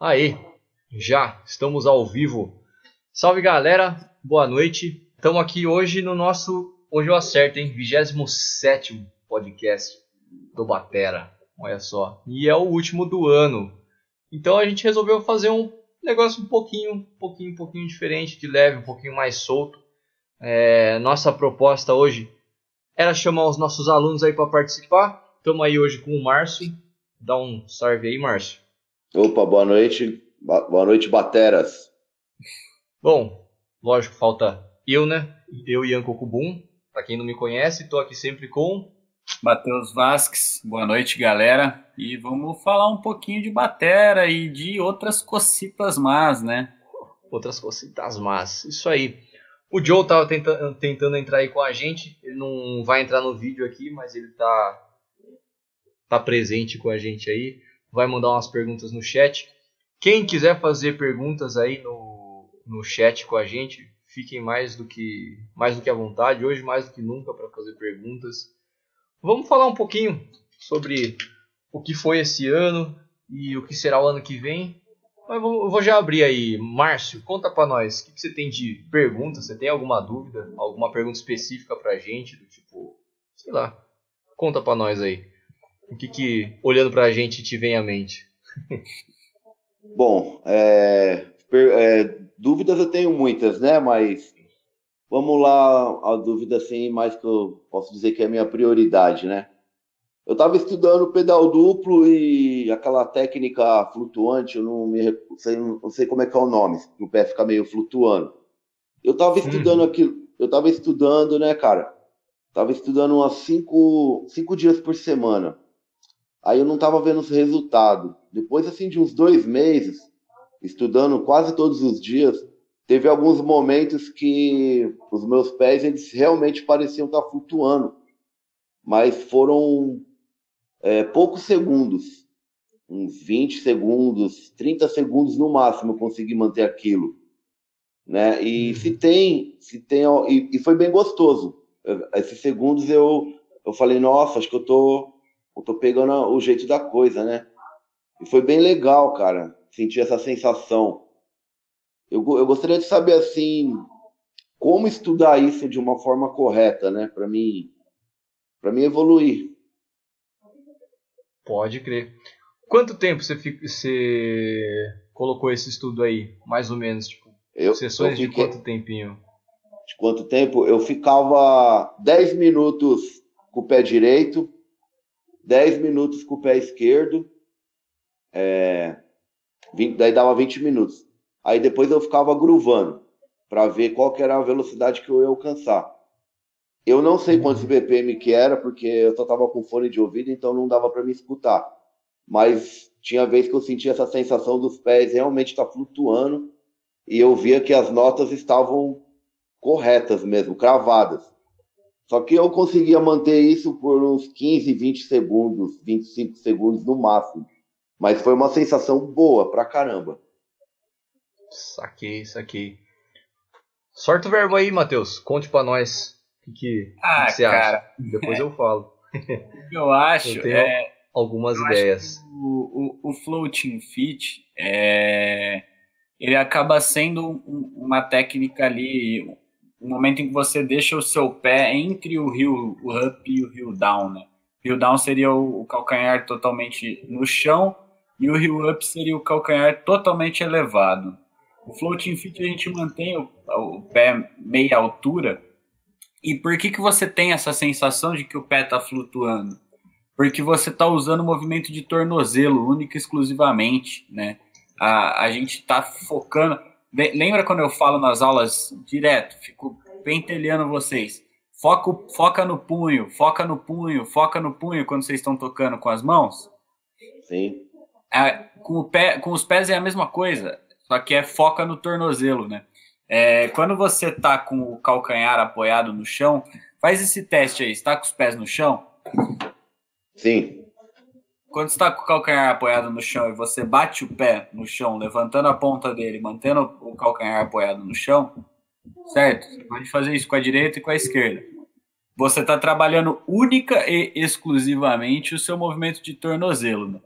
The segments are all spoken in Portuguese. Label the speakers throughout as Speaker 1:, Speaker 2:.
Speaker 1: Aí, já estamos ao vivo. Salve galera, boa noite. Estamos aqui hoje no nosso. Hoje eu acerto, hein? 27 podcast do Batera. Olha só. E é o último do ano. Então a gente resolveu fazer um negócio um pouquinho, um pouquinho, um pouquinho diferente, de leve, um pouquinho mais solto. É, nossa proposta hoje era chamar os nossos alunos aí para participar. Estamos aí hoje com o Márcio. Dá um salve aí, Márcio.
Speaker 2: Opa, boa noite. Boa noite, Bateras.
Speaker 1: Bom, lógico, falta eu, né? Eu, Ian Cocubum. Para quem não me conhece, estou aqui sempre com.
Speaker 3: Matheus Vasques, boa noite, galera. E vamos falar um pouquinho de batera e de outras cocitas más, né?
Speaker 1: Outras cocitas más, isso aí. O Joe tava tenta tentando entrar aí com a gente. Ele não vai entrar no vídeo aqui, mas ele tá, tá presente com a gente aí vai mandar umas perguntas no chat. Quem quiser fazer perguntas aí no, no chat com a gente, fiquem mais do que mais do que à vontade. Hoje mais do que nunca para fazer perguntas. Vamos falar um pouquinho sobre o que foi esse ano e o que será o ano que vem. Mas eu vou já abrir aí. Márcio, conta para nós. O que, você tem de pergunta? Você tem alguma dúvida? Alguma pergunta específica para gente? Do tipo, sei lá. Conta para nós aí. O que, que olhando para a gente, te vem à mente?
Speaker 2: Bom, é, é, dúvidas eu tenho muitas, né? Mas vamos lá, a dúvida assim, mais que eu posso dizer que é a minha prioridade, né? Eu estava estudando pedal duplo e aquela técnica flutuante, eu não, me, sei, não sei como é que é o nome, o pé fica meio flutuando. Eu estava estudando aquilo, eu estava estudando, né, cara? Tava estudando umas cinco, cinco dias por semana. Aí eu não estava vendo os resultados. Depois, assim, de uns dois meses, estudando quase todos os dias, teve alguns momentos que os meus pés eles realmente pareciam estar tá flutuando, mas foram é, poucos segundos, uns 20 segundos, 30 segundos no máximo eu consegui manter aquilo, né? E uhum. se tem, se tem, e, e foi bem gostoso. Esses segundos eu eu falei, nossa, acho que eu tô eu tô pegando o jeito da coisa, né? E foi bem legal, cara, sentir essa sensação. Eu, eu gostaria de saber, assim, como estudar isso de uma forma correta, né? Para mim, para mim evoluir.
Speaker 1: Pode crer. Quanto tempo você, fica, você colocou esse estudo aí, mais ou menos? Tipo, eu, sessões eu fiquei... de quanto tempinho?
Speaker 2: De quanto tempo? Eu ficava 10 minutos com o pé direito, 10 minutos com o pé esquerdo, é, 20, daí dava 20 minutos. Aí depois eu ficava gruvando para ver qual que era a velocidade que eu ia alcançar. Eu não sei quantos BPM que era, porque eu só tava com fone de ouvido, então não dava para me escutar. Mas tinha vez que eu sentia essa sensação dos pés realmente estar tá flutuando e eu via que as notas estavam corretas mesmo, cravadas. Só que eu conseguia manter isso por uns 15, 20 segundos, 25 segundos no máximo. Mas foi uma sensação boa pra caramba.
Speaker 1: Saquei, saquei. Sorte o verbo aí, Matheus. Conte pra nós o que, que, ah, que você cara, acha. Depois é, eu falo.
Speaker 3: Eu acho. Eu tenho é,
Speaker 1: algumas eu ideias.
Speaker 3: o, o, o, floating fit é, ele acaba sendo uma técnica ali o momento em que você deixa o seu pé entre o rio o up e o rio down, né? Rio down seria o, o calcanhar totalmente no chão e o rio up seria o calcanhar totalmente elevado. O floating fit a gente mantém o, o pé meia altura. E por que que você tem essa sensação de que o pé está flutuando? Porque você está usando o movimento de tornozelo única e exclusivamente, né? A, a gente está focando Lembra quando eu falo nas aulas direto? Fico pentelhando vocês. Foca, foca no punho, foca no punho, foca no punho quando vocês estão tocando com as mãos.
Speaker 2: Sim.
Speaker 3: É, com, o pé, com os pés é a mesma coisa, só que é foca no tornozelo, né? É, quando você tá com o calcanhar apoiado no chão, faz esse teste aí. Está com os pés no chão?
Speaker 2: Sim.
Speaker 3: Quando está com o calcanhar apoiado no chão e você bate o pé no chão, levantando a ponta dele, mantendo o calcanhar apoiado no chão, certo? Você pode fazer isso com a direita e com a esquerda. Você está trabalhando única e exclusivamente o seu movimento de tornozelo. Né?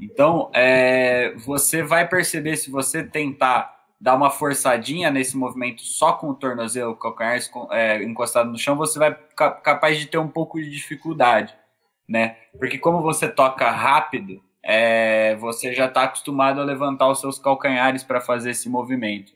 Speaker 3: Então, é, você vai perceber se você tentar dar uma forçadinha nesse movimento só com o tornozelo, calcanhar é, encostado no chão, você vai capaz de ter um pouco de dificuldade, né? Porque como você toca rápido, é, você já está acostumado a levantar os seus calcanhares para fazer esse movimento.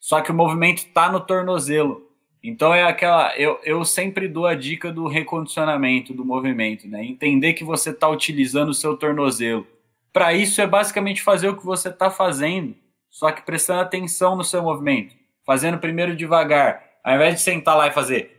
Speaker 3: Só que o movimento está no tornozelo. Então é aquela. Eu, eu sempre dou a dica do recondicionamento do movimento, né? Entender que você está utilizando o seu tornozelo. Para isso é basicamente fazer o que você está fazendo, só que prestando atenção no seu movimento. Fazendo primeiro devagar. Ao invés de sentar lá e fazer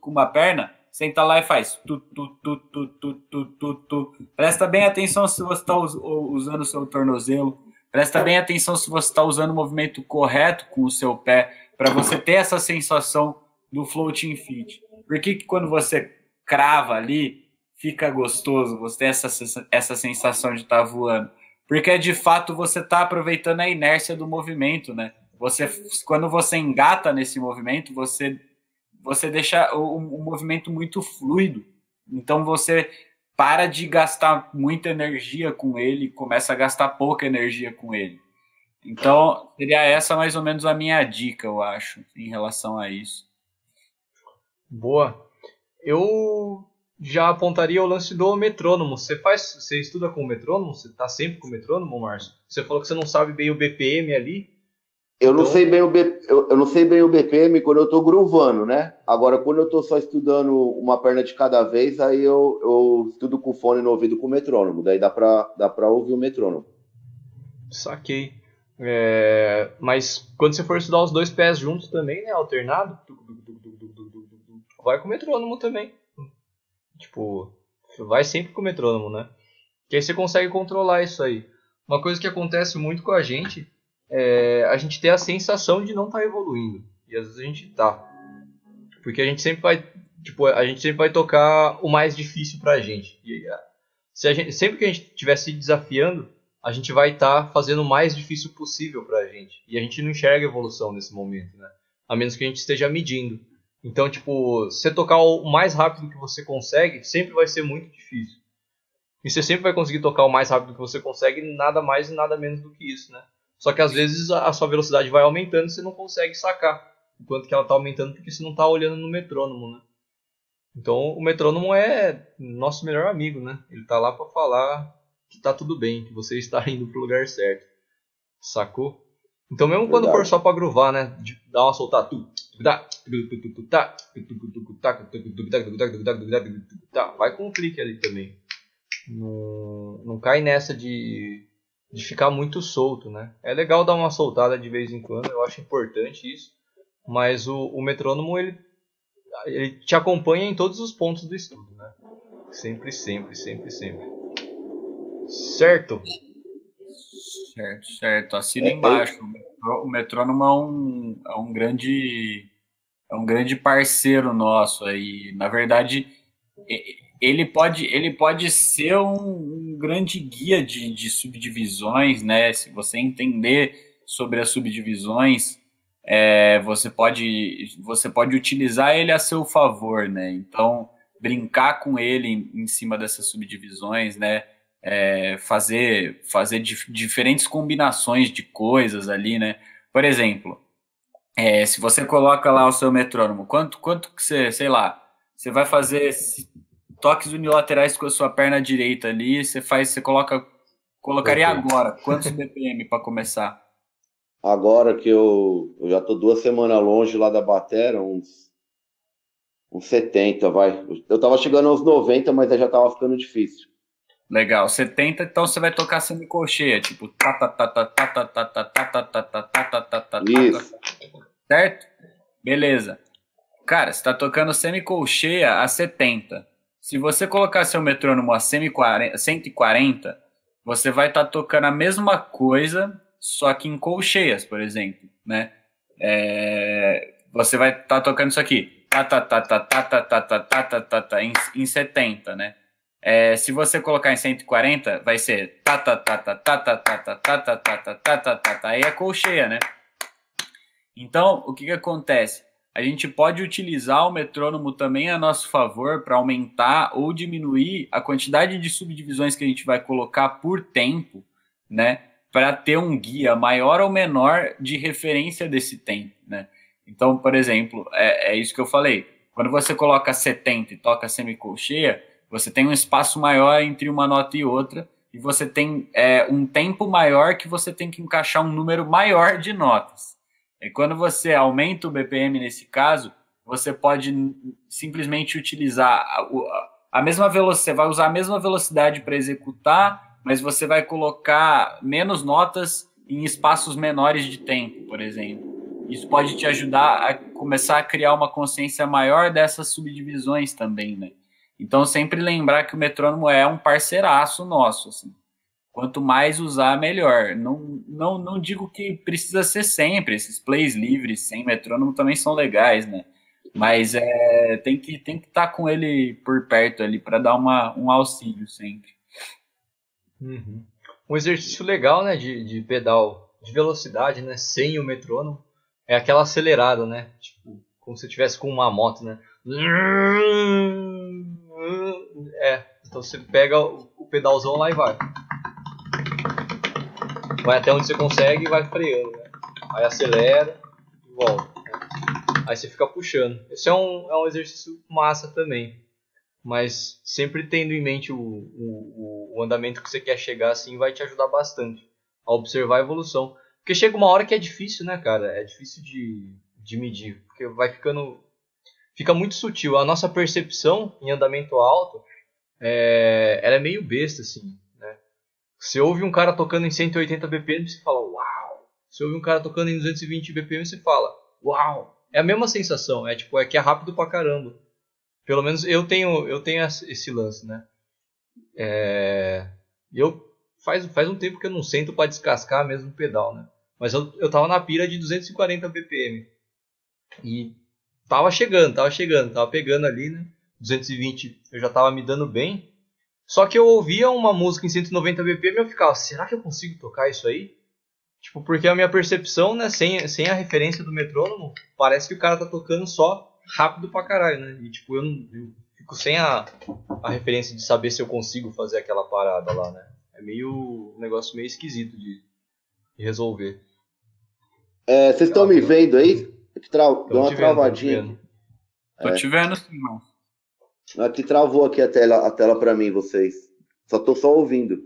Speaker 3: com uma perna, senta lá e faz. Tu, tu, tu, tu, tu, tu, tu, tu. Presta bem atenção se você está usando o seu tornozelo. Presta bem atenção se você está usando o movimento correto com o seu pé, para você ter essa sensação do floating fit. Por que, que quando você crava ali, fica gostoso, você tem essa, essa sensação de estar tá voando? Porque de fato você está aproveitando a inércia do movimento, né? Você, quando você engata nesse movimento, você você deixa o, o movimento muito fluido. Então você para de gastar muita energia com ele, começa a gastar pouca energia com ele. Então, seria essa mais ou menos a minha dica, eu acho, em relação a isso.
Speaker 1: Boa. Eu já apontaria o lance do metrônomo. Você faz, você estuda com o metrônomo? Você está sempre com o metrônomo, Márcio? Você falou que você não sabe bem o BPM ali.
Speaker 2: Eu não, então... sei bem o B, eu, eu, não sei bem o BPM quando eu estou groovando, né? Agora, quando eu estou só estudando uma perna de cada vez, aí eu, eu estudo com fone no ouvido com o metrônomo. Daí dá para dá pra ouvir o metrônomo.
Speaker 1: Saquei. É, mas quando você for estudar os dois pés juntos também, né? Alternado, vai com o metrônomo também. Tipo, vai sempre com o metrônomo, né? Que aí você consegue controlar isso aí. Uma coisa que acontece muito com a gente é, a gente ter a sensação de não estar tá evoluindo. E às vezes a gente tá. Porque a gente sempre vai, tipo, a gente sempre vai tocar o mais difícil pra gente. E se a gente, sempre que a gente estiver se desafiando, a gente vai estar tá fazendo o mais difícil possível pra gente. E a gente não enxerga evolução nesse momento, né? A menos que a gente esteja medindo. Então, tipo, você tocar o mais rápido que você consegue, sempre vai ser muito difícil. E você sempre vai conseguir tocar o mais rápido que você consegue, nada mais e nada menos do que isso, né? Só que às vezes a sua velocidade vai aumentando e você não consegue sacar enquanto que ela está aumentando porque você não está olhando no metrônomo, né? Então o metrônomo é nosso melhor amigo, né? Ele está lá para falar que está tudo bem, que você está indo para o lugar certo. Sacou? Então mesmo Verdade. quando for só para groovar, né? Dar uma soltada, vai com um clique ali também. Não, não cai nessa de de ficar muito solto, né? É legal dar uma soltada de vez em quando, eu acho importante isso. Mas o, o metrônomo ele, ele te acompanha em todos os pontos do estudo, né? Sempre, sempre, sempre, sempre. Certo?
Speaker 3: Certo, certo. Assina é, embaixo. O metrônomo é um, é um grande é um grande parceiro nosso aí. Na verdade, ele pode, ele pode ser um, um grande guia de, de, subdivisões, né? Se você entender sobre as subdivisões, é, você pode você pode utilizar ele a seu favor, né? Então brincar com ele em, em cima dessas subdivisões, né? É, fazer fazer dif diferentes combinações de coisas ali, né? Por exemplo, é, se você coloca lá o seu metrônomo, quanto quanto que você, sei lá, você vai fazer toques unilaterais com a sua perna direita ali, você faz, você coloca, colocaria okay. agora, quantos BPM para começar?
Speaker 2: Agora que eu, eu já tô duas semanas longe lá da batera, uns, uns 70, vai. Eu tava chegando aos 90, mas aí já tava ficando difícil.
Speaker 3: Legal, 70, então você vai tocar semicolcheia, tipo
Speaker 2: Isso.
Speaker 3: Certo? Beleza. Cara, você tá tocando semicolcheia a 70. Se você colocar seu metrônomo a 140, você vai estar tá tocando a mesma coisa, só que em colcheias, por exemplo, né? É, você vai estar tá tocando isso aqui, tá, tá, tá, tá, tá, tá, tá, tá, tá, tá, tá, tá, em, em 70, né? É, se você colocar em 140, vai ser tá, tá, tá, tá, tá, tá, tá, tá, tá, tá, tá, tá, tá, tá, tá, aí é colcheia, né? Então, o que que acontece? A gente pode utilizar o metrônomo também a nosso favor para aumentar ou diminuir a quantidade de subdivisões que a gente vai colocar por tempo, né? Para ter um guia maior ou menor de referência desse tempo, né? Então, por exemplo, é, é isso que eu falei. Quando você coloca 70 e toca semicolcheia, você tem um espaço maior entre uma nota e outra, e você tem é, um tempo maior que você tem que encaixar um número maior de notas. E quando você aumenta o BPM nesse caso, você pode simplesmente utilizar a, a mesma velocidade, você vai usar a mesma velocidade para executar, mas você vai colocar menos notas em espaços menores de tempo, por exemplo. Isso pode te ajudar a começar a criar uma consciência maior dessas subdivisões também, né? Então, sempre lembrar que o metrônomo é um parceiraço nosso, assim. Quanto mais usar, melhor. Não, não, não digo que precisa ser sempre. Esses plays livres sem metrônomo também são legais, né? Mas é, tem que tem que estar tá com ele por perto ali para dar uma, um auxílio sempre.
Speaker 1: Uhum. Um exercício legal, né, de, de pedal de velocidade, né, sem o metrônomo, é aquela acelerada, né? Tipo, como se tivesse com uma moto, né? É, então você pega o pedalzão lá e vai vai até onde você consegue e vai freando, né? Aí acelera e volta. Né? Aí você fica puxando. Esse é um, é um exercício massa também. Mas sempre tendo em mente o, o, o andamento que você quer chegar, assim, vai te ajudar bastante a observar a evolução. Porque chega uma hora que é difícil, né, cara? É difícil de, de medir. Porque vai ficando. Fica muito sutil. A nossa percepção em andamento alto é, ela é meio besta, assim. Você ouve um cara tocando em 180 BPM, você fala, uau. Você ouve um cara tocando em 220 BPM, você fala, uau. É a mesma sensação, é tipo, é que é rápido pra caramba. Pelo menos eu tenho, eu tenho esse lance, né? É... Eu faz, faz um tempo que eu não sento para descascar mesmo o pedal, né? Mas eu, eu tava na pira de 240 BPM. E tava chegando, tava chegando, tava pegando ali, né? 220 eu já tava me dando bem. Só que eu ouvia uma música em 190 BPM e eu ficava, será que eu consigo tocar isso aí? Tipo, porque a minha percepção, né, sem, sem a referência do metrônomo, parece que o cara tá tocando só rápido pra caralho, né? E tipo, eu, não, eu fico sem a, a referência de saber se eu consigo fazer aquela parada lá, né? É meio um negócio meio esquisito de, de resolver.
Speaker 2: É, vocês estão me vendo aí? Tra... Deu uma travadinha.
Speaker 3: Tô te vendo sim, mano.
Speaker 2: Aqui travou aqui a tela, a tela para mim, vocês. Só tô só ouvindo.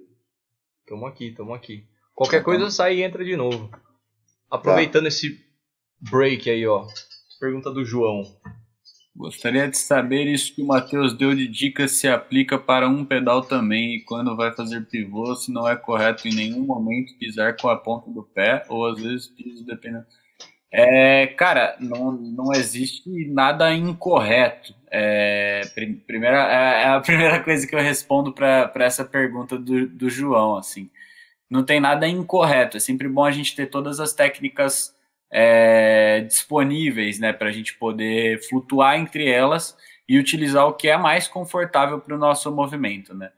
Speaker 1: Tamo aqui, tamo aqui. Qualquer coisa sai e entra de novo. Aproveitando tá. esse break aí, ó. Pergunta do João.
Speaker 3: Gostaria de saber isso que o Matheus deu de dica se aplica para um pedal também e quando vai fazer pivô, se não é correto em nenhum momento pisar com a ponta do pé ou às vezes piso dependendo. É, cara, não, não existe nada incorreto. É, primeira, é, é a primeira coisa que eu respondo para essa pergunta do, do João. assim. Não tem nada incorreto. É sempre bom a gente ter todas as técnicas é, disponíveis né, para a gente poder flutuar entre elas e utilizar o que é mais confortável para o nosso movimento. Né?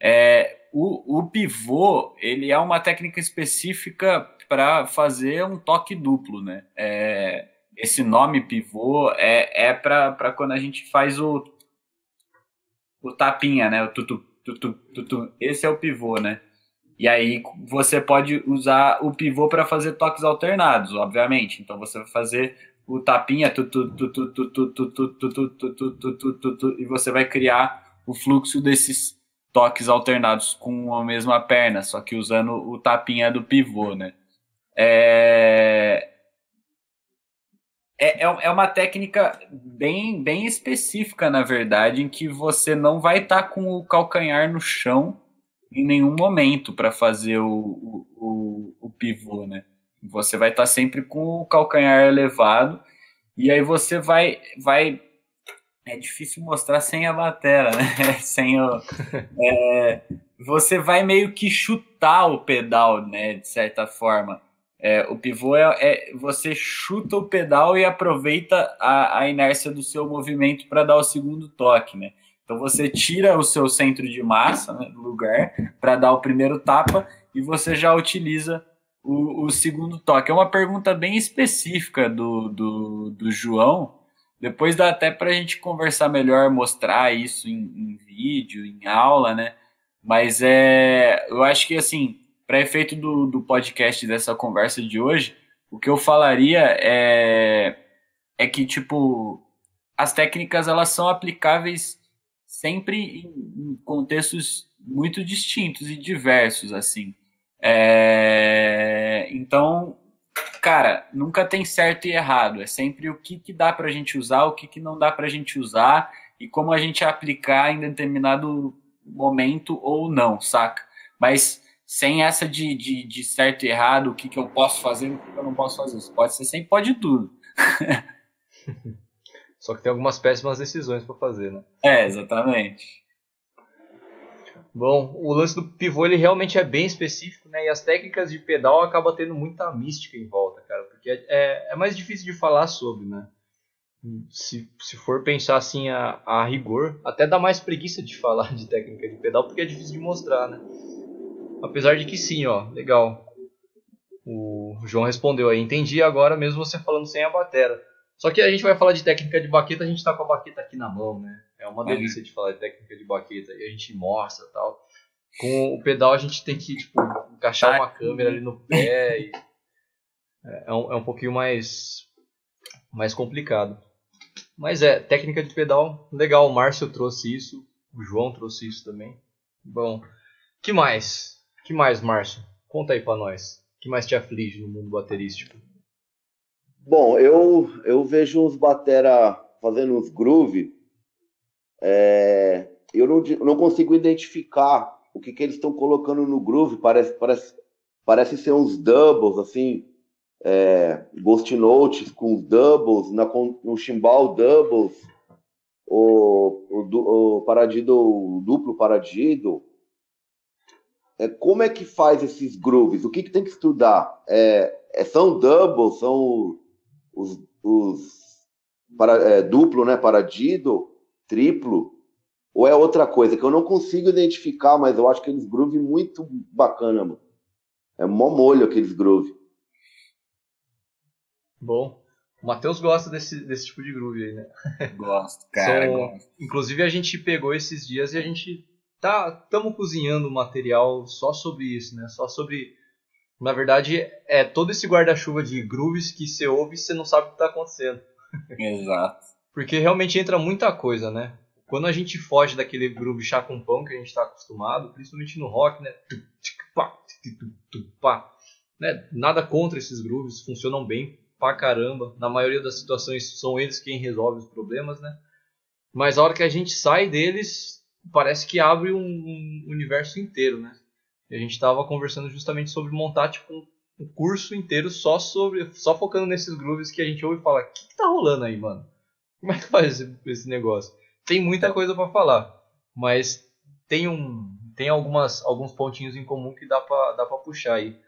Speaker 3: É, o, o pivô ele é uma técnica específica para fazer um toque duplo, né? É, esse nome pivô é, é para quando a gente faz o, o tapinha, né? O tutu, tutu, tutu. Esse é o pivô, né? E aí você pode usar o pivô para fazer toques alternados, obviamente. Então você vai fazer o tapinha e você vai criar o fluxo desses toques alternados com a mesma perna, só que usando o tapinha do pivô, né? É, é, é uma técnica bem, bem específica, na verdade, em que você não vai estar tá com o calcanhar no chão em nenhum momento para fazer o, o, o, o, pivô, né? Você vai estar tá sempre com o calcanhar elevado e aí você vai, vai é difícil mostrar sem a batera, né? sem o, é, você vai meio que chutar o pedal, né? De certa forma. É, o pivô é, é, você chuta o pedal e aproveita a, a inércia do seu movimento para dar o segundo toque, né? Então você tira o seu centro de massa né, do lugar para dar o primeiro tapa e você já utiliza o, o, segundo toque. É uma pergunta bem específica do, do, do João, Depois dá até para a gente conversar melhor, mostrar isso em, em, vídeo, em aula, né? Mas é, eu acho que assim, para efeito do, do podcast dessa conversa de hoje, o que eu falaria é, é que tipo as técnicas elas são aplicáveis sempre em, contextos muito distintos e diversos assim. É, então cara, nunca tem certo e errado. É sempre o que, que dá para a gente usar, o que, que não dá para a gente usar e como a gente aplicar em determinado momento ou não, saca? Mas sem essa de, de, de certo e errado, o que, que eu posso fazer e o que, que eu não posso fazer. Isso pode ser sempre, pode tudo.
Speaker 1: Só que tem algumas péssimas decisões para fazer, né?
Speaker 3: É, exatamente.
Speaker 1: Bom, o lance do pivô ele realmente é bem específico, né? E as técnicas de pedal acabam tendo muita mística em volta, cara, porque é, é, é mais difícil de falar sobre, né? Se, se for pensar assim a, a rigor, até dá mais preguiça de falar de técnica de pedal porque é difícil de mostrar, né? Apesar de que sim, ó, legal. O João respondeu aí, entendi agora mesmo você falando sem a batera. Só que a gente vai falar de técnica de baqueta, a gente tá com a baqueta aqui na mão, né? É uma delícia de falar de técnica de baqueta e a gente mostra tal. Com o pedal a gente tem que tipo, encaixar uma câmera ali no pé. E... É, é, um, é um pouquinho mais, mais complicado. Mas é, técnica de pedal, legal. O Márcio trouxe isso, o João trouxe isso também. Bom, que mais? Que mais, Márcio? Conta aí pra nós. que mais te aflige no mundo baterístico?
Speaker 2: Bom, eu, eu vejo os batera fazendo uns groove é, eu não, não, consigo identificar o que, que eles estão colocando no groove. Parece, parece, parece ser uns doubles, assim, é, Ghost Notes com doubles, na, no chimbal doubles, o, o, o paradido, o duplo paradido. É, como é que faz esses grooves? O que, que tem que estudar? É, é são doubles, são os, os para, é, duplo, né, paradido? triplo, ou é outra coisa que eu não consigo identificar, mas eu acho aqueles groove muito bacana, mano. É mó molho aqueles groove.
Speaker 1: Bom. O Matheus gosta desse, desse tipo de groove aí, né?
Speaker 3: Gosto, cara. São, gosto.
Speaker 1: Inclusive a gente pegou esses dias e a gente tá estamos cozinhando material só sobre isso, né? Só sobre na verdade é todo esse guarda-chuva de grooves que você ouve e você não sabe o que está acontecendo.
Speaker 3: Exato.
Speaker 1: Porque realmente entra muita coisa, né? Quando a gente foge daquele groove chá com pão que a gente está acostumado, principalmente no rock, né? né? Nada contra esses grooves, funcionam bem pra caramba. Na maioria das situações são eles quem resolve os problemas, né? Mas a hora que a gente sai deles, parece que abre um, um universo inteiro, né? E a gente estava conversando justamente sobre montar tipo um, um, curso inteiro só sobre, só focando nesses grooves que a gente ouve e fala, o que, que tá rolando aí, mano? Como é que faz esse, esse negócio? Tem muita coisa para falar, mas tem um tem algumas alguns pontinhos em comum que dá para dá para puxar aí.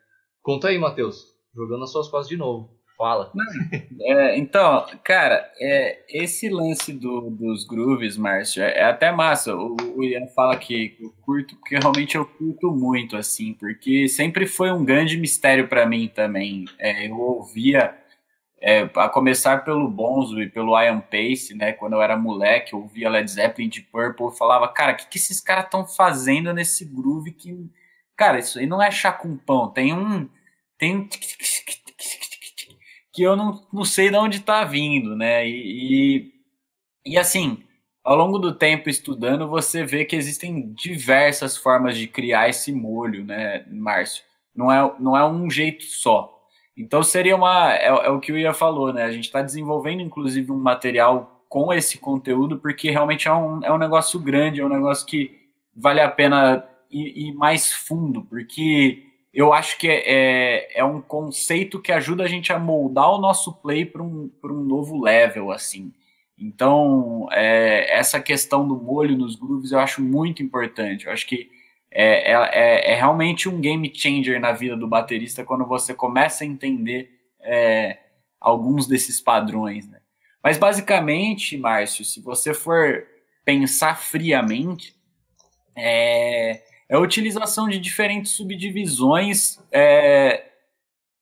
Speaker 1: Conta aí, Matheus, jogando as suas costas de novo. Fala.
Speaker 3: É, então, cara, é, esse lance do, dos grooves, Márcio, é, é, até massa. O, o Ian fala que eu curto, porque realmente eu curto muito, assim, porque sempre foi um grande mistério para mim também. É, eu ouvia é, a começar pelo Bonzo e pelo Ian Pace, né? Quando eu era moleque, eu ouvia Led Zeppelin de Purple e falava, cara, o que, que esses caras estão fazendo nesse groove que. Cara, isso aí não é chá com pão, tem um. Tem que eu não, não sei de onde está vindo, né? E, e, e assim, ao longo do tempo estudando, você vê que existem diversas formas de criar esse molho, né, Márcio? Não é, não é um jeito só. Então seria uma. É, é, o que o Ia falou, né? A gente está desenvolvendo, inclusive, um material com esse conteúdo, porque realmente é um, é um negócio grande, é um negócio que vale a pena ir, ir mais fundo, porque eu acho que é, é, é, um conceito que ajuda a gente a moldar o nosso play para um, um novo level, assim. Então, é, essa questão do molho nos grooves eu acho muito importante. Eu acho que é, é, é, é, realmente um game changer na vida do baterista quando você começa a entender é, alguns desses padrões. Né? Mas basicamente, Márcio, se você for pensar friamente, é, é a utilização de diferentes subdivisões é,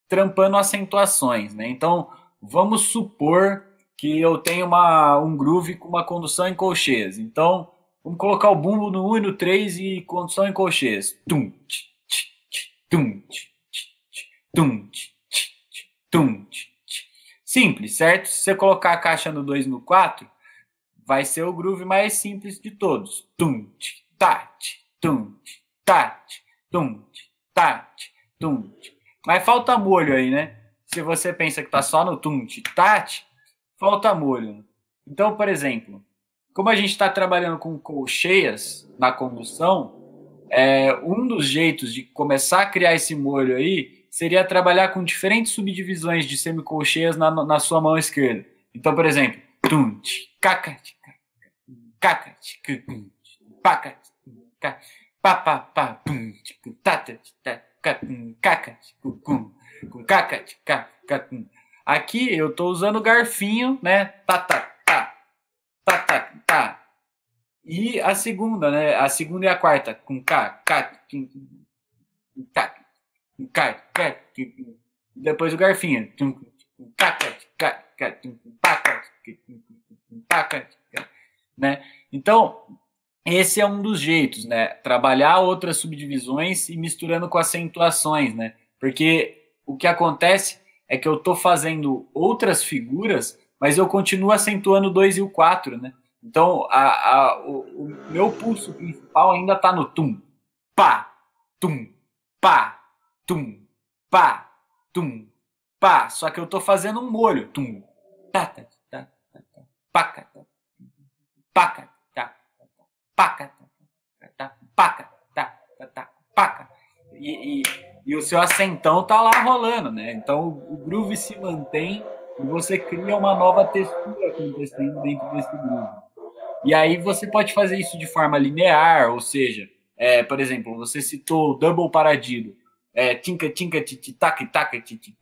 Speaker 3: trampando acentuações. Né? Então, vamos supor que eu tenho uma, um groove com uma condução em colcheias. Então, vamos colocar o bumbo no 1 e no 3 e condução em colcheias. Tum, tch, tch, tch, tum, tum, tum. Simples, certo? Se você colocar a caixa no 2 e no 4, vai ser o groove mais simples de todos. Tum, tat, tum, tch, tat, tum, tch, tat, tum. Tch. Mas falta molho aí, né? Se você pensa que tá só no tum, tch, tat, falta molho. Então, por exemplo, como a gente está trabalhando com colcheias na condução, é, um dos jeitos de começar a criar esse molho aí seria trabalhar com diferentes subdivisões de semicolcheias na, na sua mão esquerda. Então, por exemplo, Aqui eu estou usando garfinho, né? Tá, tá, tá, tá. E a segunda, né? A segunda e a quarta, com K, K, K, depois o garfinho. Né? Então, esse é um dos jeitos, né? Trabalhar outras subdivisões e misturando com acentuações, né? Porque o que acontece é que eu estou fazendo outras figuras, mas eu continuo acentuando o 2 e o 4, né? Então, a, a, o, o meu pulso principal ainda está no tum, pá, tum, pá, tum, pá, tum, pá. Só que eu tô fazendo um molho, tum, tá, tá, tá, tá, tá, paca, tá, paca, tá, paca, tá, paca, tá, tá, paca. E, e, e o seu assentão tá lá rolando, né? Então o groove se mantém e você cria uma nova textura acontecendo dentro desse groove. E aí você pode fazer isso de forma linear, ou seja, é, por exemplo, você citou double paradido é, tinca, tinca, titi, tac, tac, titi,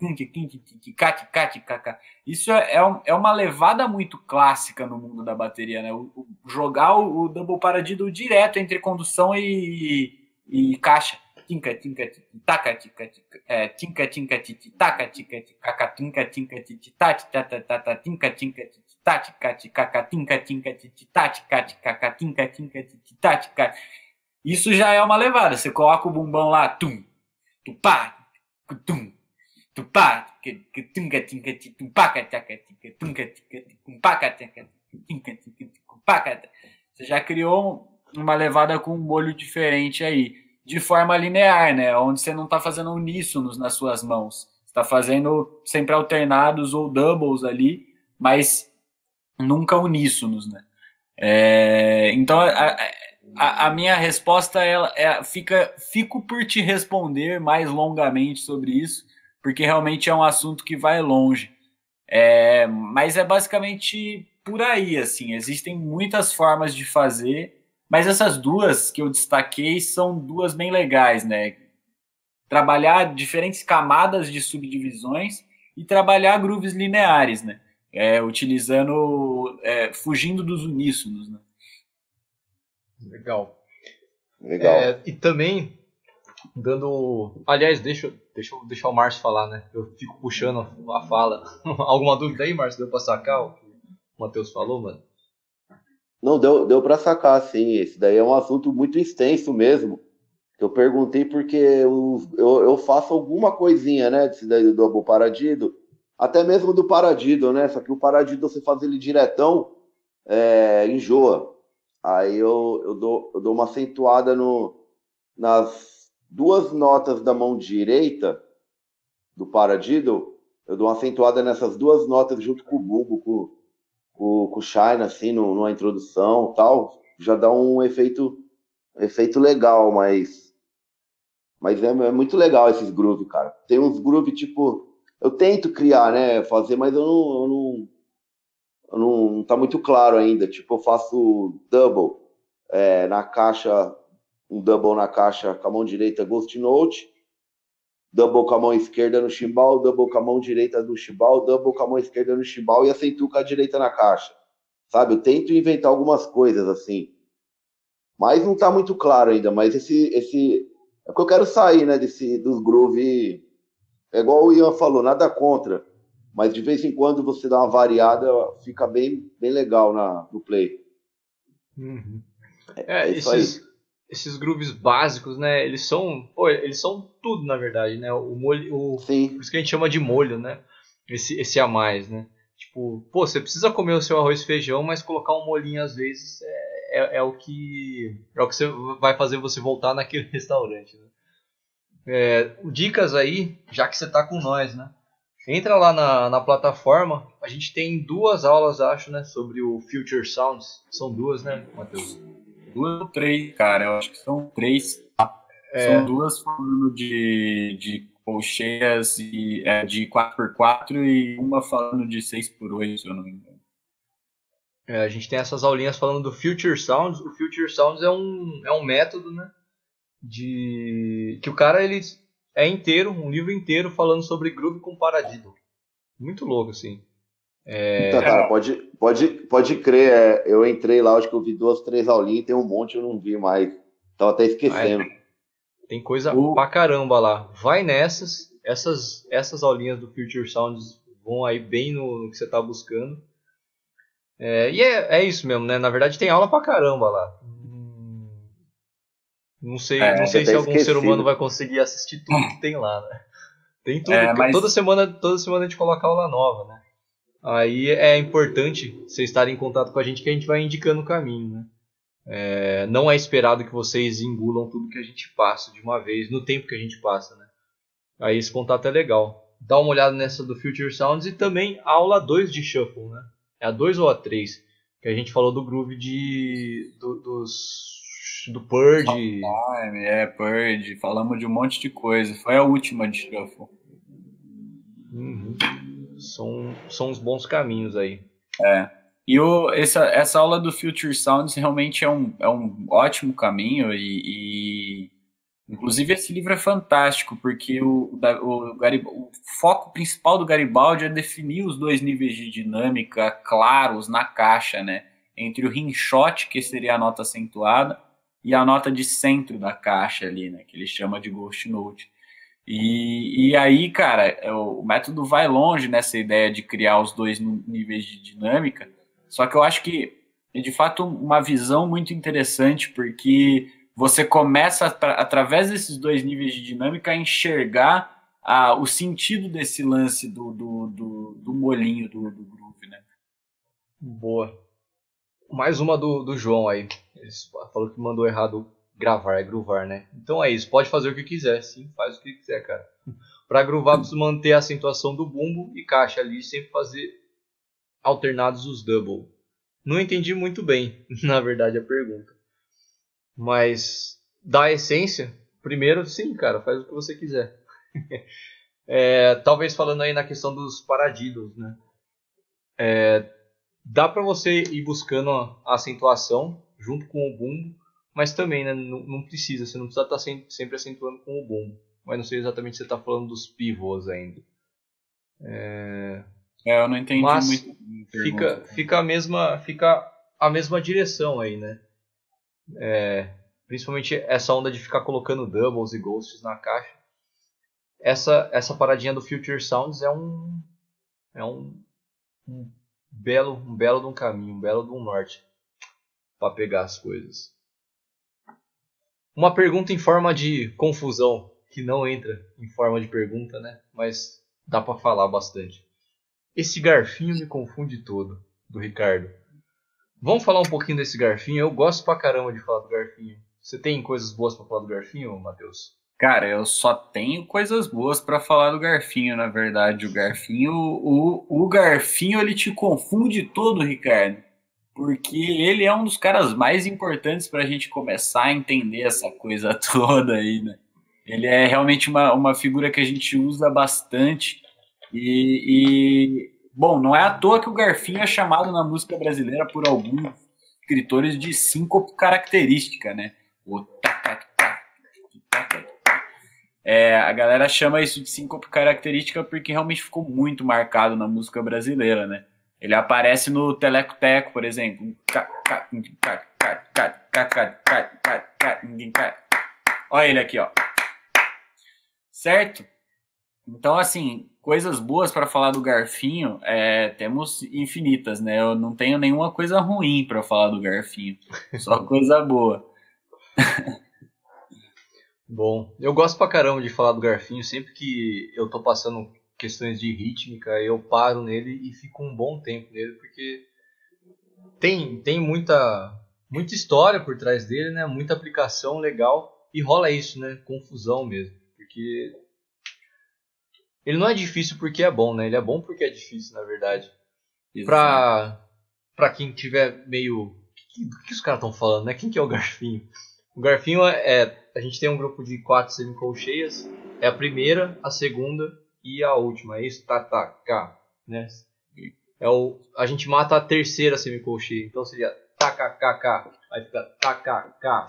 Speaker 3: caca. Isso é, é, é uma levada muito clássica no mundo da bateria, né? O, o, jogar o, o double paradiddle direto entre condução e, e, e caixa. Tinca, tinca, titi, taca, tica, tica, é, tinca, tinca, titi, taca, tica, caca, tinca, tinca, titi, tati, tata, tata, tinca, tinca, titi, tati, cati, caca, tinca, tinca, titi, tati, cati, caca, tinca, tinca, titi, tati. Isso já é uma levada. Você coloca o bumbão lá, tum, tupá, tum, tupá, tunga tinga tumpaca taca tica tunga tica tumpaca taca tinga tica tumpaca. Você já criou uma levada com um molho diferente aí, de forma linear, né? Onde você não está fazendo uníssonos nas suas mãos. está fazendo sempre alternados ou doubles ali, mas nunca uníssonos, né? É, então, a, a, a, minha resposta ela, é, fica, fico por te responder mais longamente sobre isso, porque realmente é um assunto que vai longe. É, mas é basicamente por aí, assim, existem muitas formas de fazer, mas essas duas que eu destaquei são duas bem legais, né? Trabalhar diferentes camadas de subdivisões e trabalhar grooves lineares, né? É, utilizando, é, fugindo dos uníssonos, né?
Speaker 1: Legal.
Speaker 2: Legal.
Speaker 1: É, e também dando. Aliás, deixa, deixa eu deixar o Márcio falar, né? Eu fico puxando a fala. Alguma dúvida aí, Márcio? Deu pra sacar o que o Matheus falou, mano?
Speaker 2: Não, deu, deu pra sacar, sim. Esse daí é um assunto muito extenso mesmo. Eu perguntei porque eu, eu, eu faço alguma coisinha, né? Desse daí do paradido. Até mesmo do paradido, né? Só que o paradido, você faz ele diretão, é, enjoa. Aí eu, eu, dou, eu dou uma acentuada no, nas duas notas da mão direita do paradiddle, eu dou uma acentuada nessas duas notas junto com o bumbo, com, com, com o shine, assim, no, numa introdução tal, já dá um efeito, efeito legal, mas, mas é, é muito legal esses grooves, cara. Tem uns grooves, tipo, eu tento criar, né, fazer, mas eu não, eu não não, não tá muito claro ainda. Tipo, eu faço double é, na caixa, um double na caixa com a mão direita Ghost Note, double com a mão esquerda no chimbal, double com a mão direita no chimbal, double com a mão esquerda no chimbal e acentuo com a direita na caixa. Sabe? Eu tento inventar algumas coisas assim. Mas não tá muito claro ainda, mas esse esse é que eu quero sair, né, desse dos groove. É igual o Ian falou, nada contra mas de vez em quando você dá uma variada, fica bem, bem legal na, no play.
Speaker 1: Uhum. É, é esses, esses grooves básicos, né? Eles são, pô, eles são tudo na verdade, né? O molho, o,
Speaker 2: Sim.
Speaker 1: por isso que a gente chama de molho, né? Esse, esse a mais, né? Tipo, pô, você precisa comer o seu arroz e feijão, mas colocar um molhinho às vezes é, é, é o que é o que você vai fazer você voltar naquele restaurante. Né? É, dicas aí, já que você tá com nós, né? Entra lá na, na plataforma, a gente tem duas aulas, acho, né, sobre o Future Sounds. São duas, né, Matheus?
Speaker 3: Duas ou três, cara, eu acho que são três. É... São duas falando de, de colcheias e, é, de 4x4 e uma falando de 6x8, se eu não me engano.
Speaker 1: É, a gente tem essas aulinhas falando do Future Sounds. O Future Sounds é um, é um método, né? De. que o cara ele é inteiro, um livro inteiro falando sobre groove com paradiddle. Muito louco, assim.
Speaker 2: É... Então, cara, pode, pode, pode crer, é, eu entrei lá, acho que eu vi duas, três aulinhas, tem um monte eu não vi mais. Tava até esquecendo.
Speaker 1: tem coisa o... pra caramba lá. Vai nessas, essas, essas aulinhas do Future Sounds vão aí bem no, no que você tá buscando. É, e é, é isso mesmo, né? Na verdade tem aula pra caramba lá. Não sei, é, não sei se algum esquecido. ser humano vai conseguir assistir tudo que tem lá, né? Tem tudo. É, mas... Toda semana, toda semana a gente coloca aula nova, né? Aí é importante vocês estarem em contato com a gente que a gente vai indicando o caminho, né? É, não é esperado que vocês engulam tudo que a gente passa de uma vez, no tempo que a gente passa, né? Aí esse contato é legal. Dá uma olhada nessa do Future Sounds e também a aula 2 de Shuffle, né? É a 2 ou a 3? Que a gente falou do groove de, do, dos do Purge.
Speaker 3: Time, é, Purge. Falamos de um monte de coisa. Foi a última de Shuffle.
Speaker 1: Uhum. São, são uns bons caminhos aí.
Speaker 3: É. E o, essa, essa aula do Future Sounds realmente é um, é um ótimo caminho e, e inclusive esse livro é fantástico porque o, o, o, foco principal do Garibaldi é definir os dois níveis de dinâmica claros na caixa, né? Entre o rinshot, que seria a nota acentuada, e a nota de centro da caixa ali, né, que ele chama de Ghost Note. E, e aí, cara, é o método vai longe nessa ideia de criar os dois níveis de dinâmica, só que eu acho que é de fato uma visão muito interessante, porque você começa, através desses dois níveis de dinâmica, a enxergar o sentido desse lance do, do, do, do molinho do, do groove, né?
Speaker 1: Boa. Mais uma do, do João aí. Falou que mandou errado gravar, é groovar, né? Então é isso, pode fazer o que quiser, sim, faz o que quiser, cara. Para groovar, precisa manter a acentuação do bumbo e caixa ali, sempre fazer alternados os double. Não entendi muito bem, na verdade, a pergunta. Mas, da essência, primeiro, sim, cara, faz o que você quiser. é, talvez falando aí na questão dos paradiddles, né? É, dá para você ir buscando a acentuação junto com o bumbo, mas também né, não, não, precisa, você não precisa estar tá sempre acentuando com o bumbo. Mas não sei exatamente se você está falando dos pivôs ainda.
Speaker 3: É... é, eu não entendi
Speaker 1: mas
Speaker 3: muito.
Speaker 1: Fica, fica, a mesma, fica a mesma direção aí, né? É, principalmente essa onda de ficar colocando doubles e ghosts na caixa. Essa, essa paradinha do Future Sounds é um, é um, um belo, um belo de um caminho, um belo de um norte para pegar as coisas. Uma pergunta em forma de confusão, que não entra em forma de pergunta, né? Mas dá para falar bastante. Esse garfinho me confunde todo, do Ricardo. Vamos falar um pouquinho desse garfinho? Eu gosto pra caramba de falar do garfinho. Você tem coisas boas para falar do garfinho, Matheus?
Speaker 3: Cara, eu só tenho coisas boas para falar do Garfinho, na verdade. O Garfinho, o, o Garfinho, ele te confunde todo, Ricardo, porque ele é um dos caras mais importantes para a gente começar a entender essa coisa toda aí, né? Ele é realmente uma, uma figura que a gente usa bastante e, e bom, não é à toa que o Garfinho é chamado na música brasileira por alguns escritores de síncope característica, né? O é, a galera chama isso de síncope característica porque realmente ficou muito marcado na música brasileira, né? Ele aparece no Teleco Teco, por exemplo. Olha ele aqui, ó. Certo? Então, assim, coisas boas para falar do Garfinho, é, temos infinitas, né? Eu não tenho nenhuma coisa ruim para falar do Garfinho, só coisa boa.
Speaker 1: Bom, eu gosto pra caramba de falar do Garfinho. Sempre que eu tô passando questões de rítmica, eu paro nele e fico um bom tempo nele, porque tem, tem muita, muita história por trás dele, né? Muita aplicação legal e rola isso, né? Confusão mesmo, porque ele não é difícil porque é bom, né? Ele é bom porque é difícil, na verdade. Pra, pra quem tiver meio. O que, os caras estão falando, né? Quem que é o Garfinho? O Garfinho é, é. A gente tem um grupo de quatro semicolcheias. É a primeira, a segunda e a última. É isso? Cá. Né? É o, a gente mata a terceira semicolcheia. Então seria kkk. Aí fica kkk.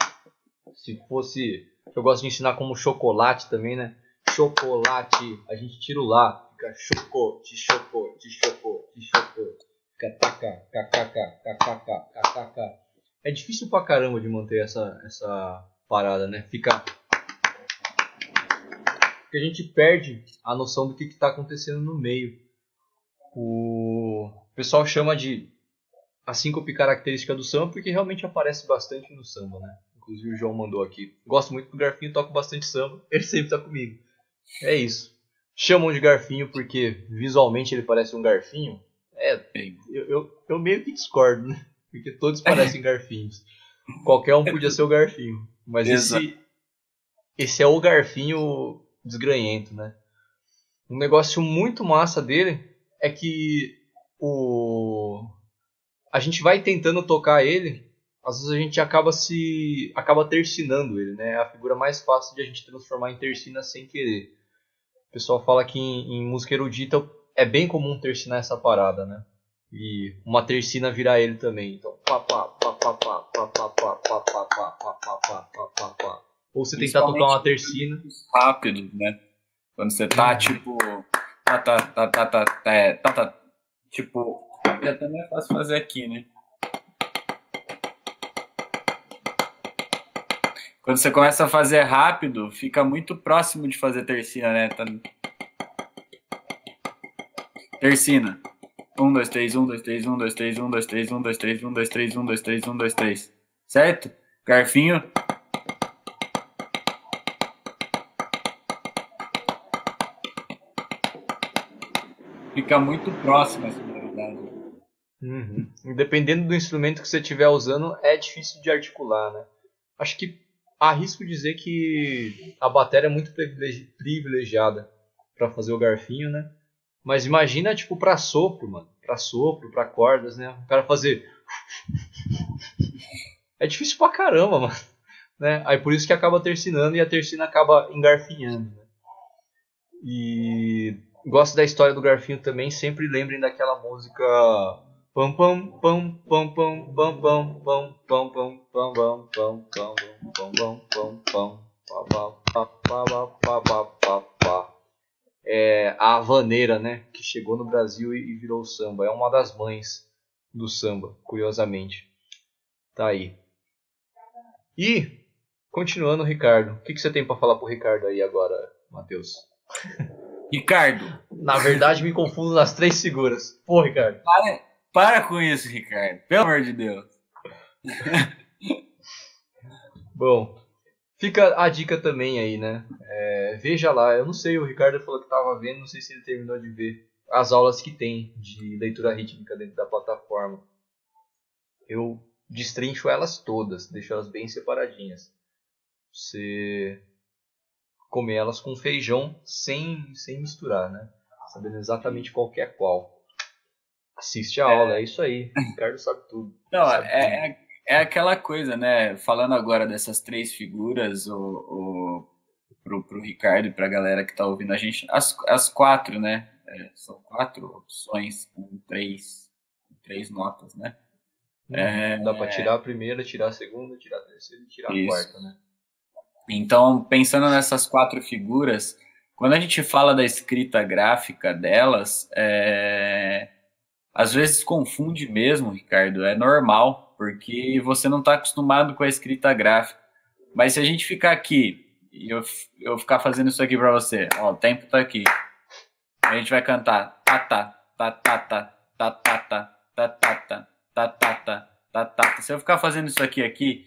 Speaker 1: Se fosse. Eu gosto de ensinar como chocolate também, né? chocolate. A gente tira o lá, fica chocote, chocote, chocote, chocote. Fica taca, kkk, kkk, kkk. É difícil pra caramba de manter essa, essa parada, né? Fica. Porque a gente perde a noção do que está acontecendo no meio. O pessoal chama de a síncope característica do samba porque realmente aparece bastante no samba, né? Inclusive o João mandou aqui. Gosto muito do Garfinho, toco bastante samba, ele sempre tá comigo. É isso. Chamam de garfinho porque visualmente ele parece um garfinho. É, eu, eu, eu meio que discordo, né? Porque todos parecem garfinhos. Qualquer um podia ser o garfinho. Mas esse, esse é o garfinho desgranhento, né? Um negócio muito massa dele é que o a gente vai tentando tocar ele, às vezes a gente acaba se acaba tercinando ele, né? É a figura mais fácil de a gente transformar em tercina sem querer. O pessoal fala que em, em música erudita é bem comum tercinar essa parada, né? E uma tercina virar ele também. Então, pá, pá, pá, pá, pá, pá, pá, pá, pá, pá, pá, pá, pá, pá, pá, pá. Ou você tentar tocar uma tercina.
Speaker 3: Rápido, né? Quando você tá, tipo. Tá, tá, tá, tá, tá, tá, tá, tipo. É até mais fácil fazer aqui, né? Quando você começa a fazer rápido, fica muito próximo de fazer tercina, né? Tá... Tercina. 1, 2, 3, 1, 2, 3, 1, 2, 3, 1, 2, 3, 1, 2, 3, 1, 2, 3, 1, 2, 3, 1, 2, 3. Certo? Garfinho. Fica muito próximo essa sonoridade.
Speaker 1: Uhum. Dependendo do instrumento que você estiver usando, é difícil de articular, né? Acho que arrisco dizer que a bateria é muito privilegiada para fazer o garfinho, né? Mas imagina, tipo, pra sopro, mano. Pra sopro, pra cordas, né? O cara fazer. É difícil pra caramba, mano. Né? Aí por isso que acaba tercinando e a tercina acaba engarfinhando. Né? E gosto da história do garfinho também. Sempre lembrem daquela música Pam pam pam pam pam pam pam pam pam pam pam pam pam pam pam pam pam pam é a Havaneira, né, que chegou no Brasil e virou samba. É uma das mães do samba, curiosamente. Tá aí. E continuando, Ricardo, o que, que você tem para falar pro Ricardo aí agora, Matheus?
Speaker 3: Ricardo.
Speaker 1: Na verdade, me confundo nas três figuras. Pô, Ricardo.
Speaker 3: Para, para com isso, Ricardo. Pelo amor de Deus.
Speaker 1: Bom, fica a dica também aí, né? É, veja lá. Eu não sei, o Ricardo falou que estava vendo, não sei se ele terminou de ver as aulas que tem de leitura rítmica dentro da plataforma. Eu destrincho elas todas, deixo elas bem separadinhas. Você comer elas com feijão sem, sem misturar, né? Sabendo exatamente qual é qual. Assiste a é. aula, é isso aí. O Ricardo sabe tudo.
Speaker 3: Não,
Speaker 1: sabe
Speaker 3: é, tudo. é, é aquela coisa, né? Falando agora dessas três figuras, o, o, pro, pro Ricardo e pra galera que tá ouvindo a gente, as, as quatro, né? É, são quatro opções com três, três notas, né?
Speaker 1: Hum, é, dá para tirar a primeira, tirar a segunda, tirar a terceira e tirar isso. a quarta, né?
Speaker 3: Então, pensando nessas quatro figuras, quando a gente fala da escrita gráfica delas, é, às vezes confunde mesmo, Ricardo, é normal, porque você não está acostumado com a escrita gráfica. Mas se a gente ficar aqui e eu, eu ficar fazendo isso aqui para você, ó, o tempo está aqui, A gente vai cantar tata, tatata, tatata, tatata, tatata, tatata. Se eu ficar fazendo isso aqui aqui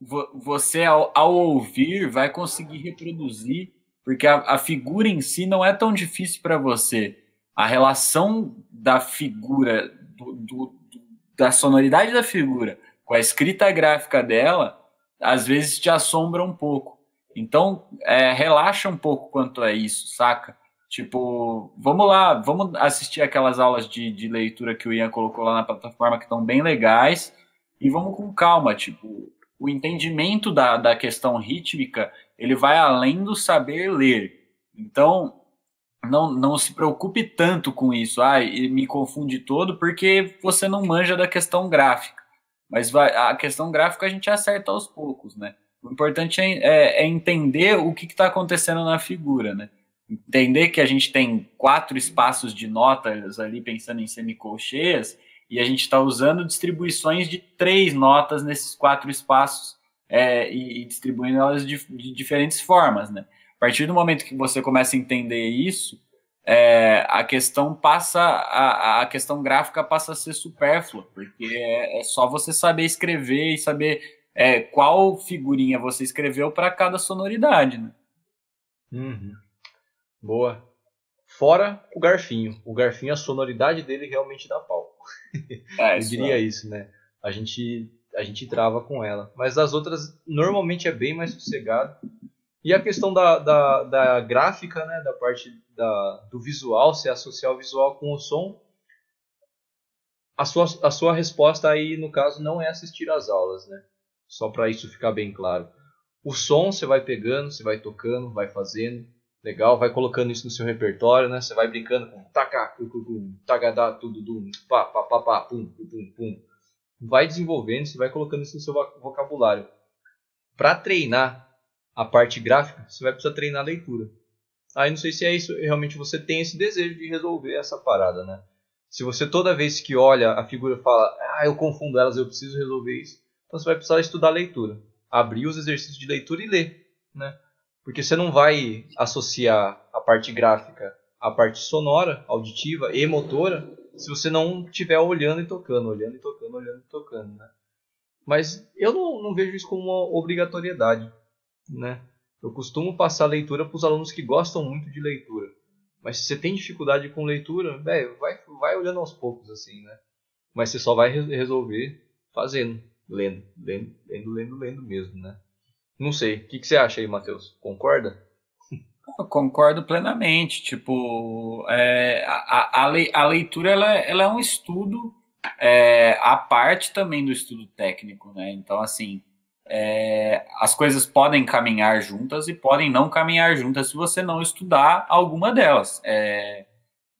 Speaker 3: você ao, ao ouvir vai conseguir reproduzir, porque a, a figura em si não é tão difícil para você. A relação da figura, do, do, da sonoridade da figura com a escrita gráfica dela, às vezes te assombra um pouco. Então, é, relaxa um pouco quanto a isso, saca? Tipo, vamos lá, vamos assistir aquelas aulas de, de leitura que o Ian colocou lá na plataforma que estão bem legais e vamos com calma, tipo, o entendimento da, da questão rítmica, ele vai além do saber ler. Então, não, não se preocupe tanto com isso, ah, me confunde todo, porque você não manja da questão gráfica. Mas vai, a questão gráfica a gente acerta aos poucos, né? O importante é, é, é entender o que está acontecendo na figura, né? entender que a gente tem quatro espaços de notas ali pensando em semicolcheias e a gente está usando distribuições de três notas nesses quatro espaços é, e, e, distribuindo elas de, de, diferentes formas, né? A partir do momento que você começa a entender isso, é, a questão passa, a, a questão gráfica passa a ser supérflua, porque é, é só você saber escrever e saber é, qual figurinha você escreveu para cada sonoridade, né?
Speaker 1: Uhum. Boa. Fora o garfinho. O garfinho, a sonoridade dele realmente dá pau. É, Eu diria é. isso, né? A gente, a gente trava com ela. Mas as outras, normalmente é bem mais sossegado. E a questão da, da, da gráfica, né? Da parte da, do visual, se associar o visual com o som. A sua, a sua resposta aí, no caso, não é assistir às aulas, né? Só para isso ficar bem claro. O som você vai pegando, você vai tocando, vai fazendo Legal, vai colocando isso no seu repertório, né? Você vai brincando com taca, tagadá, tudo, dum, pá, pá, pá, pá, pum, pum, pum. Vai desenvolvendo, você vai colocando isso no seu vocabulário. Para treinar a parte gráfica, você vai precisar treinar a leitura. Aí não sei se é isso, realmente você tem esse desejo de resolver essa parada, né? Se você toda vez que olha a figura fala, ah, eu confundo elas, eu preciso resolver isso, então você vai precisar estudar a leitura. Abrir os exercícios de leitura e ler, né? Porque você não vai associar a parte gráfica à parte sonora, auditiva e motora se você não estiver olhando e tocando, olhando e tocando, olhando e tocando, né? Mas eu não, não vejo isso como uma obrigatoriedade, né? Eu costumo passar leitura para os alunos que gostam muito de leitura. Mas se você tem dificuldade com leitura, velho, vai, vai olhando aos poucos, assim, né? Mas você só vai resolver fazendo, lendo, lendo, lendo, lendo, lendo mesmo, né? Não sei. O que, que você acha aí, Matheus? Concorda?
Speaker 3: Eu concordo plenamente. Tipo, é, a, a, a, leitura ela, ela é um estudo é, a parte também do estudo técnico, né? Então, assim, é, as coisas podem caminhar juntas e podem não caminhar juntas se você não estudar alguma delas. É,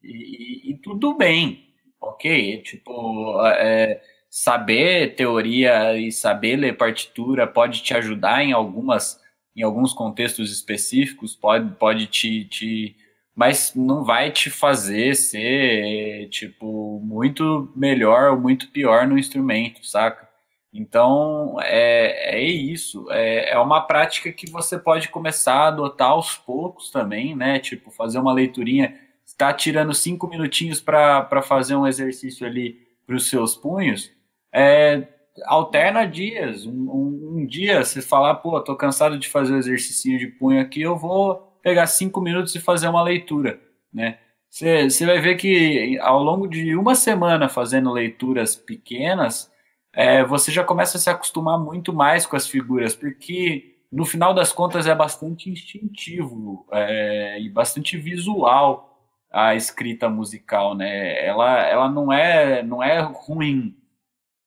Speaker 3: e, e, tudo bem, ok? Tipo, é, saber teoria e saber ler partitura pode te ajudar em algumas em alguns contextos específicos, pode, pode te, te mas não vai te fazer ser tipo muito melhor ou muito pior no instrumento, saca? Então é, é isso, é, é uma prática que você pode começar a adotar aos poucos também, né? Tipo, fazer uma leiturinha, está tirando cinco minutinhos para fazer um exercício ali para os seus punhos, é, alterna dias. Um, um, dia você falar, pô, tô cansado de fazer o exercício de punho aqui, eu vou pegar cinco minutos e fazer uma leitura, né? Você vai ver que ao longo de uma semana fazendo leituras pequenas, é, você já começa a se acostumar muito mais com as figuras, porque no final das contas é bastante instintivo é, e bastante visual a escrita musical, né? Ela, ela não é não é ruim,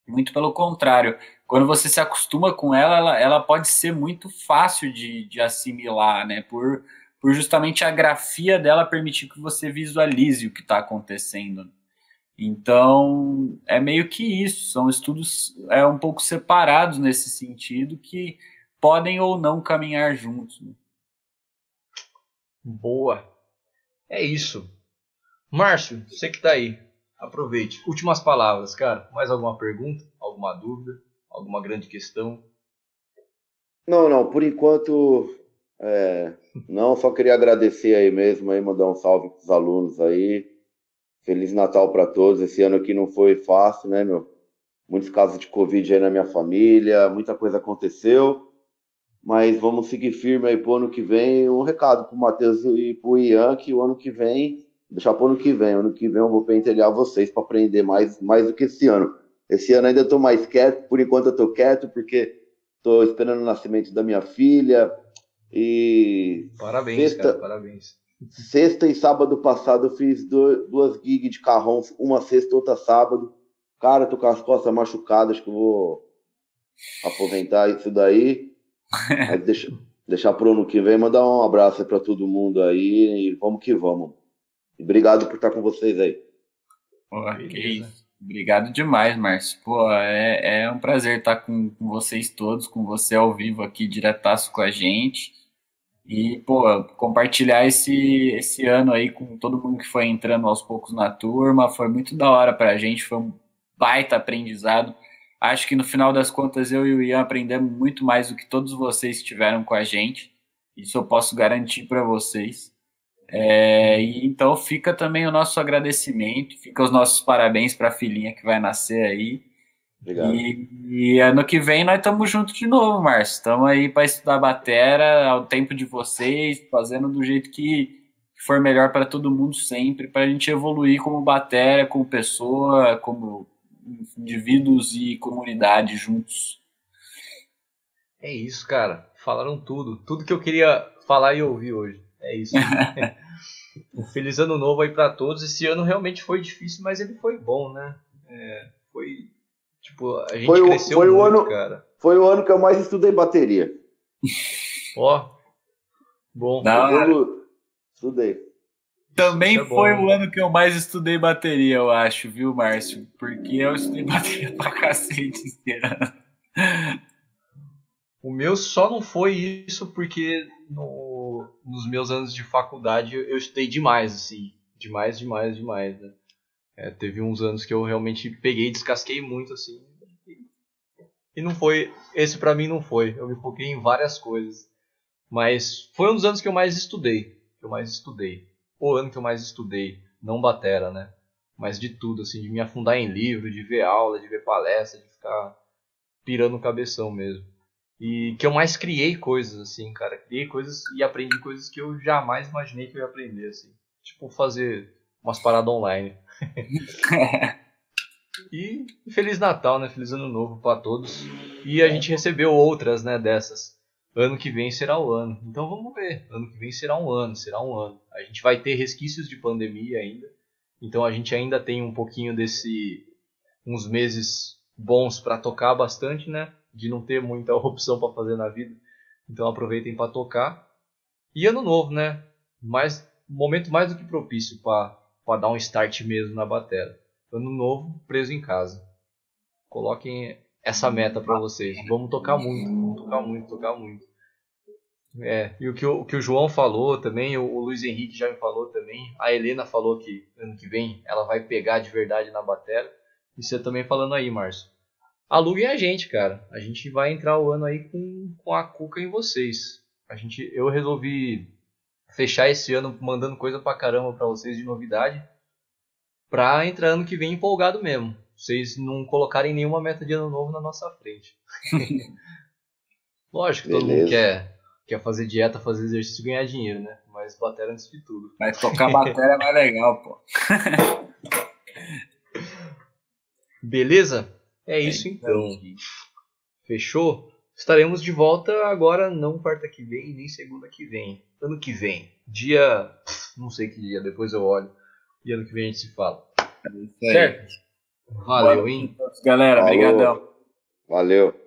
Speaker 3: muito pelo contrário. Quando você se acostuma com ela, ela, ela pode ser muito fácil de, de assimilar, né? Por, por justamente a grafia dela permitir que você visualize o que está acontecendo. Então, é meio que isso, são estudos é um pouco separados nesse sentido que podem ou não caminhar juntos. Né?
Speaker 1: Boa. É isso. Márcio, você que está aí, aproveite. Últimas palavras, cara. Mais alguma pergunta? Alguma dúvida? Alguma grande questão?
Speaker 2: Não, não. Por enquanto, é, não. Só queria agradecer aí mesmo, aí mandar um salve para os alunos aí. Feliz Natal para todos. Esse ano aqui não foi fácil, né, meu? Muitos casos de Covid aí na minha família, muita coisa aconteceu. Mas vamos seguir firme aí pro ano que vem. Um recado pro Matheus e pro Ian que o ano que vem, deixar pro ano que vem. Ano que vem eu vou pentelhar vocês para aprender mais, mais do que esse ano. Esse ano ainda estou mais quieto, por enquanto eu estou quieto, porque estou esperando o nascimento da minha filha. E.
Speaker 1: Parabéns, sexta, cara, parabéns.
Speaker 2: Sexta e sábado passado eu fiz duas gigs de carrão, uma sexta, outra sábado. Cara, tô com as costas machucadas, acho que eu vou aposentar isso daí. Mas deixa, deixar pro ano que vem, mandar um abraço para todo mundo aí e vamos que vamos. E obrigado por estar com vocês aí.
Speaker 3: Pô, que isso. Obrigado demais, Márcio. Pô, é, é um prazer estar com, com vocês todos, com você ao vivo aqui, diretaço com a gente. E, pô, compartilhar esse, esse ano aí com todo mundo que foi entrando aos poucos na turma, foi muito da hora pra gente, foi um baita aprendizado. Acho que no final das contas eu e o Ian aprendemos muito mais do que todos vocês estiveram com a gente. Isso eu posso garantir para vocês. É, e então fica também o nosso agradecimento, fica os nossos parabéns para a filhinha que vai nascer aí.
Speaker 2: Obrigado.
Speaker 3: E, e ano que vem nós estamos juntos de novo, Márcio. Estamos aí para estudar batera ao tempo de vocês, fazendo do jeito que for melhor para todo mundo sempre, para a gente evoluir como batera, como pessoa, como indivíduos e comunidade juntos.
Speaker 1: É isso, cara. Falaram tudo. Tudo que eu queria falar e ouvir hoje. É isso. um feliz ano novo aí para todos. Esse ano realmente foi difícil, mas ele foi bom, né? É, foi Tipo, a gente foi cresceu foi muito, o ano, cara.
Speaker 2: Foi o ano que eu mais estudei bateria.
Speaker 1: Ó, bom.
Speaker 2: Eu estudei.
Speaker 3: Também é foi bom, o ano que eu mais estudei bateria, eu acho, viu, Márcio? Porque eu estudei bateria pra cacete esse ano.
Speaker 1: O meu só não foi isso porque no, nos meus anos de faculdade eu estudei demais, assim. Demais, demais, demais, né? É, teve uns anos que eu realmente peguei e descasquei muito, assim. E não foi. Esse para mim não foi. Eu me foquei em várias coisas. Mas foi um dos anos que eu mais estudei. Que eu mais estudei. O ano que eu mais estudei. Não batera, né? Mas de tudo, assim, de me afundar em livro, de ver aula, de ver palestra, de ficar pirando o cabeção mesmo. E que eu mais criei coisas, assim, cara. Criei coisas e aprendi coisas que eu jamais imaginei que eu ia aprender, assim. Tipo, fazer umas paradas online. e Feliz Natal, né? Feliz Ano Novo para todos. E a gente recebeu outras, né, dessas. Ano que vem será o ano. Então vamos ver. Ano que vem será um ano, será um ano. A gente vai ter resquícios de pandemia ainda. Então a gente ainda tem um pouquinho desse uns meses bons para tocar bastante, né? De não ter muita opção para fazer na vida. Então aproveitem para tocar. E ano novo, né? Mais momento mais do que propício para dar um start mesmo na bateria. Ano novo, preso em casa. Coloquem essa meta para vocês. Vamos tocar muito, vamos tocar muito, tocar muito. É, e o que o, o que o João falou também, o, o, Luiz Henrique já me falou também, a Helena falou que ano que vem ela vai pegar de verdade na bateria. E você também falando aí, Márcio. Aluguem a gente, cara. A gente vai entrar o ano aí com, com a cuca em vocês. A gente, eu resolvi fechar esse ano mandando coisa pra caramba pra vocês de novidade. Pra entrar ano que vem empolgado mesmo. Vocês não colocarem nenhuma meta de ano novo na nossa frente. Lógico que todo mundo quer, quer fazer dieta, fazer exercício e ganhar dinheiro, né? Mas bater antes de tudo.
Speaker 3: Mas tocar bateria é mais legal, pô.
Speaker 1: Beleza? É isso então. Fechou? Estaremos de volta agora, não quarta que vem, nem segunda que vem. Ano que vem. Dia. Não sei que dia, depois eu olho. E ano que vem a gente se fala. É certo? Valeu, hein?
Speaker 3: Galera, obrigadão.
Speaker 2: Valeu.